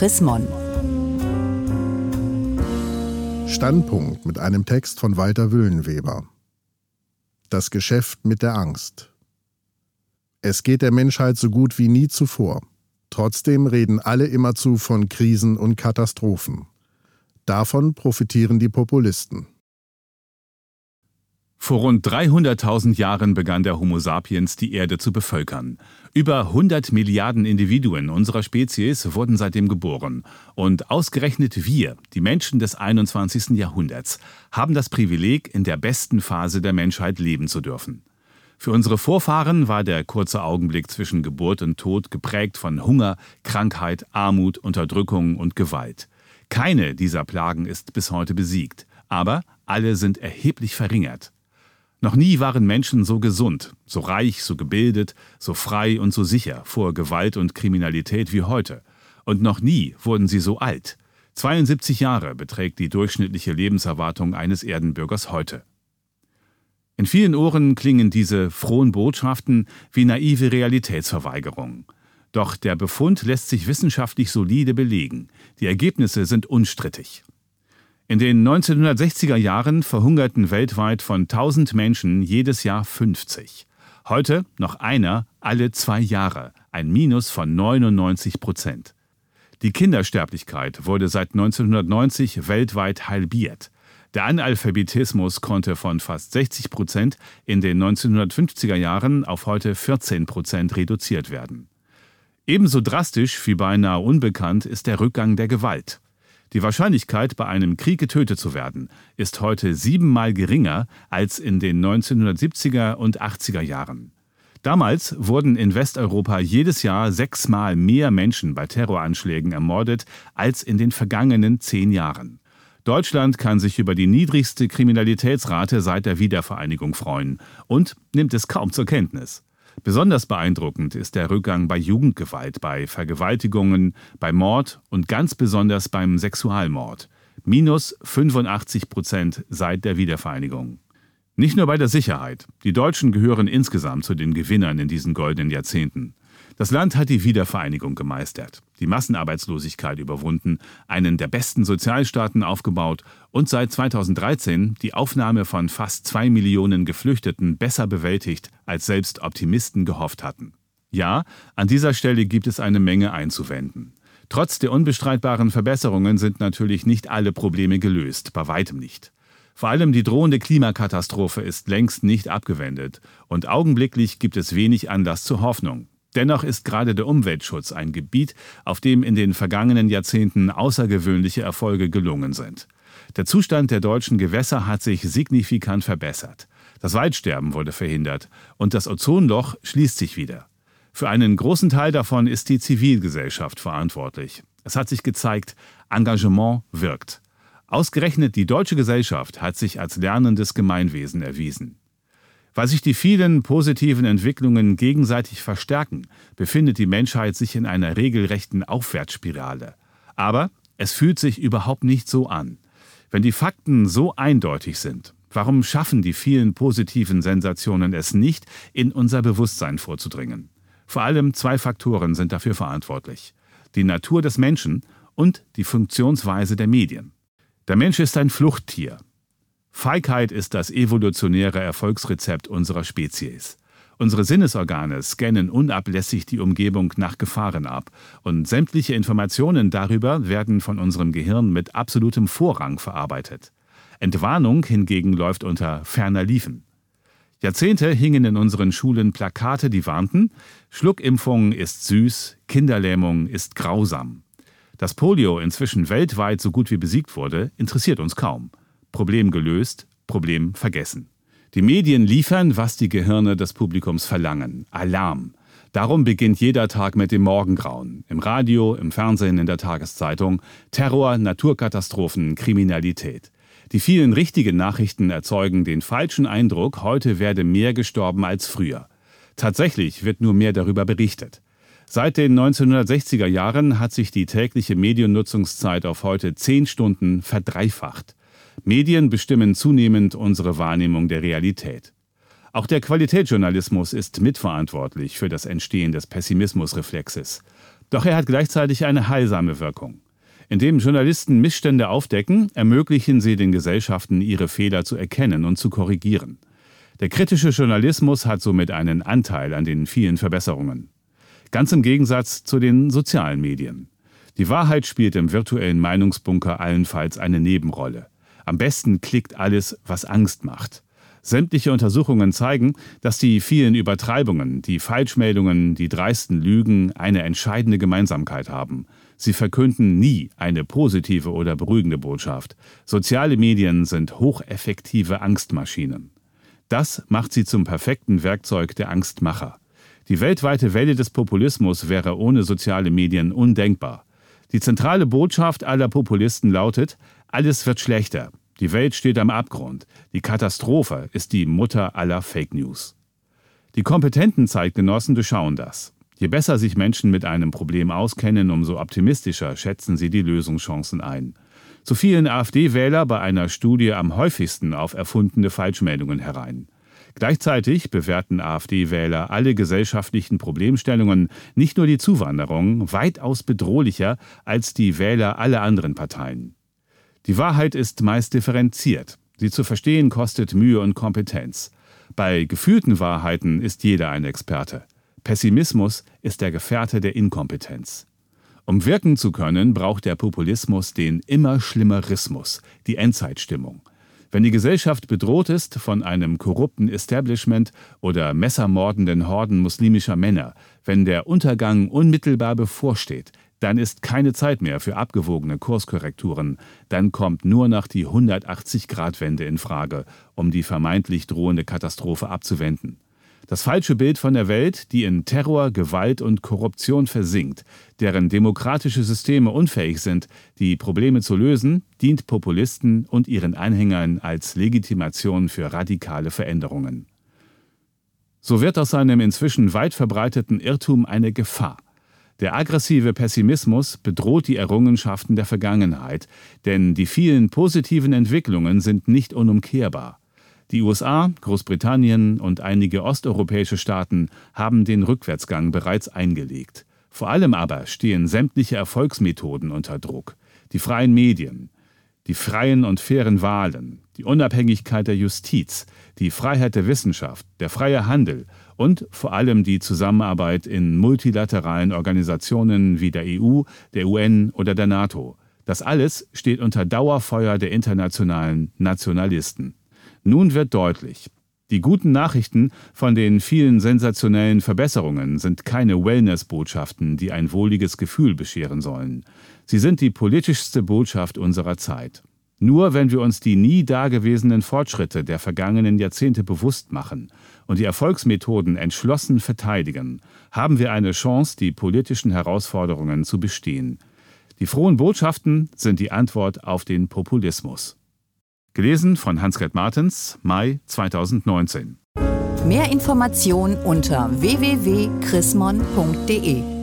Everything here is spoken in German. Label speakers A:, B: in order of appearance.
A: Chris Mon.
B: Standpunkt mit einem Text von Walter Wüllenweber. Das Geschäft mit der Angst. Es geht der Menschheit so gut wie nie zuvor. Trotzdem reden alle immerzu von Krisen und Katastrophen. Davon profitieren die Populisten.
C: Vor rund 300.000 Jahren begann der Homo sapiens die Erde zu bevölkern. Über 100 Milliarden Individuen unserer Spezies wurden seitdem geboren. Und ausgerechnet wir, die Menschen des 21. Jahrhunderts, haben das Privileg, in der besten Phase der Menschheit leben zu dürfen. Für unsere Vorfahren war der kurze Augenblick zwischen Geburt und Tod geprägt von Hunger, Krankheit, Armut, Unterdrückung und Gewalt. Keine dieser Plagen ist bis heute besiegt, aber alle sind erheblich verringert. Noch nie waren Menschen so gesund, so reich, so gebildet, so frei und so sicher vor Gewalt und Kriminalität wie heute. Und noch nie wurden sie so alt. 72 Jahre beträgt die durchschnittliche Lebenserwartung eines Erdenbürgers heute. In vielen Ohren klingen diese frohen Botschaften wie naive Realitätsverweigerung. Doch der Befund lässt sich wissenschaftlich solide belegen. Die Ergebnisse sind unstrittig. In den 1960er Jahren verhungerten weltweit von 1000 Menschen jedes Jahr 50. Heute noch einer alle zwei Jahre, ein Minus von 99 Prozent. Die Kindersterblichkeit wurde seit 1990 weltweit halbiert. Der Analphabetismus konnte von fast 60 Prozent in den 1950er Jahren auf heute 14 Prozent reduziert werden. Ebenso drastisch wie beinahe unbekannt ist der Rückgang der Gewalt. Die Wahrscheinlichkeit, bei einem Krieg getötet zu werden, ist heute siebenmal geringer als in den 1970er und 80er Jahren. Damals wurden in Westeuropa jedes Jahr sechsmal mehr Menschen bei Terroranschlägen ermordet als in den vergangenen zehn Jahren. Deutschland kann sich über die niedrigste Kriminalitätsrate seit der Wiedervereinigung freuen und nimmt es kaum zur Kenntnis. Besonders beeindruckend ist der Rückgang bei Jugendgewalt, bei Vergewaltigungen, bei Mord und ganz besonders beim Sexualmord. Minus 85 Prozent seit der Wiedervereinigung. Nicht nur bei der Sicherheit. Die Deutschen gehören insgesamt zu den Gewinnern in diesen goldenen Jahrzehnten. Das Land hat die Wiedervereinigung gemeistert, die Massenarbeitslosigkeit überwunden, einen der besten Sozialstaaten aufgebaut und seit 2013 die Aufnahme von fast zwei Millionen Geflüchteten besser bewältigt, als selbst Optimisten gehofft hatten. Ja, an dieser Stelle gibt es eine Menge einzuwenden. Trotz der unbestreitbaren Verbesserungen sind natürlich nicht alle Probleme gelöst, bei weitem nicht. Vor allem die drohende Klimakatastrophe ist längst nicht abgewendet und augenblicklich gibt es wenig Anlass zur Hoffnung. Dennoch ist gerade der Umweltschutz ein Gebiet, auf dem in den vergangenen Jahrzehnten außergewöhnliche Erfolge gelungen sind. Der Zustand der deutschen Gewässer hat sich signifikant verbessert. Das Waldsterben wurde verhindert und das Ozonloch schließt sich wieder. Für einen großen Teil davon ist die Zivilgesellschaft verantwortlich. Es hat sich gezeigt, Engagement wirkt. Ausgerechnet die deutsche Gesellschaft hat sich als lernendes Gemeinwesen erwiesen. Weil sich die vielen positiven Entwicklungen gegenseitig verstärken, befindet die Menschheit sich in einer regelrechten Aufwärtsspirale. Aber es fühlt sich überhaupt nicht so an. Wenn die Fakten so eindeutig sind, warum schaffen die vielen positiven Sensationen es nicht, in unser Bewusstsein vorzudringen? Vor allem zwei Faktoren sind dafür verantwortlich. Die Natur des Menschen und die Funktionsweise der Medien. Der Mensch ist ein Fluchttier. Feigheit ist das evolutionäre Erfolgsrezept unserer Spezies. Unsere Sinnesorgane scannen unablässig die Umgebung nach Gefahren ab und sämtliche Informationen darüber werden von unserem Gehirn mit absolutem Vorrang verarbeitet. Entwarnung hingegen läuft unter ferner Liefen. Jahrzehnte hingen in unseren Schulen Plakate, die warnten, Schluckimpfung ist süß, Kinderlähmung ist grausam. Dass Polio inzwischen weltweit so gut wie besiegt wurde, interessiert uns kaum. Problem gelöst, Problem vergessen. Die Medien liefern, was die Gehirne des Publikums verlangen. Alarm. Darum beginnt jeder Tag mit dem Morgengrauen. Im Radio, im Fernsehen, in der Tageszeitung. Terror, Naturkatastrophen, Kriminalität. Die vielen richtigen Nachrichten erzeugen den falschen Eindruck, heute werde mehr gestorben als früher. Tatsächlich wird nur mehr darüber berichtet. Seit den 1960er Jahren hat sich die tägliche Mediennutzungszeit auf heute zehn Stunden verdreifacht. Medien bestimmen zunehmend unsere Wahrnehmung der Realität. Auch der Qualitätsjournalismus ist mitverantwortlich für das Entstehen des Pessimismusreflexes. Doch er hat gleichzeitig eine heilsame Wirkung. Indem Journalisten Missstände aufdecken, ermöglichen sie den Gesellschaften, ihre Fehler zu erkennen und zu korrigieren. Der kritische Journalismus hat somit einen Anteil an den vielen Verbesserungen. Ganz im Gegensatz zu den sozialen Medien. Die Wahrheit spielt im virtuellen Meinungsbunker allenfalls eine Nebenrolle. Am besten klickt alles, was Angst macht. Sämtliche Untersuchungen zeigen, dass die vielen Übertreibungen, die Falschmeldungen, die dreisten Lügen eine entscheidende Gemeinsamkeit haben. Sie verkünden nie eine positive oder beruhigende Botschaft. Soziale Medien sind hocheffektive Angstmaschinen. Das macht sie zum perfekten Werkzeug der Angstmacher. Die weltweite Welle des Populismus wäre ohne soziale Medien undenkbar. Die zentrale Botschaft aller Populisten lautet, alles wird schlechter, die Welt steht am Abgrund. Die Katastrophe ist die Mutter aller Fake News. Die kompetenten Zeitgenossen durchschauen das. Je besser sich Menschen mit einem Problem auskennen, umso optimistischer schätzen sie die Lösungschancen ein. So fielen AfD-Wähler bei einer Studie am häufigsten auf erfundene Falschmeldungen herein. Gleichzeitig bewerten AfD-Wähler alle gesellschaftlichen Problemstellungen, nicht nur die Zuwanderung, weitaus bedrohlicher als die Wähler aller anderen Parteien. Die Wahrheit ist meist differenziert. Sie zu verstehen kostet Mühe und Kompetenz. Bei gefühlten Wahrheiten ist jeder ein Experte. Pessimismus ist der Gefährte der Inkompetenz. Um wirken zu können, braucht der Populismus den immer Schlimmerismus, die Endzeitstimmung. Wenn die Gesellschaft bedroht ist von einem korrupten Establishment oder messermordenden Horden muslimischer Männer, wenn der Untergang unmittelbar bevorsteht, dann ist keine Zeit mehr für abgewogene Kurskorrekturen, dann kommt nur noch die 180-Grad-Wende in Frage, um die vermeintlich drohende Katastrophe abzuwenden. Das falsche Bild von der Welt, die in Terror, Gewalt und Korruption versinkt, deren demokratische Systeme unfähig sind, die Probleme zu lösen, dient Populisten und ihren Anhängern als Legitimation für radikale Veränderungen. So wird aus einem inzwischen weit verbreiteten Irrtum eine Gefahr – der aggressive Pessimismus bedroht die Errungenschaften der Vergangenheit, denn die vielen positiven Entwicklungen sind nicht unumkehrbar. Die USA, Großbritannien und einige osteuropäische Staaten haben den Rückwärtsgang bereits eingelegt. Vor allem aber stehen sämtliche Erfolgsmethoden unter Druck. Die freien Medien, die freien und fairen Wahlen, die Unabhängigkeit der Justiz, die Freiheit der Wissenschaft, der freie Handel und vor allem die Zusammenarbeit in multilateralen Organisationen wie der EU, der UN oder der NATO. Das alles steht unter Dauerfeuer der internationalen Nationalisten. Nun wird deutlich, die guten Nachrichten von den vielen sensationellen Verbesserungen sind keine Wellness-Botschaften, die ein wohliges Gefühl bescheren sollen. Sie sind die politischste Botschaft unserer Zeit. Nur wenn wir uns die nie dagewesenen Fortschritte der vergangenen Jahrzehnte bewusst machen und die Erfolgsmethoden entschlossen verteidigen, haben wir eine Chance, die politischen Herausforderungen zu bestehen. Die frohen Botschaften sind die Antwort auf den Populismus. Gelesen von Hans-Gerd Martens, Mai 2019.
A: Mehr Informationen unter www.chrismon.de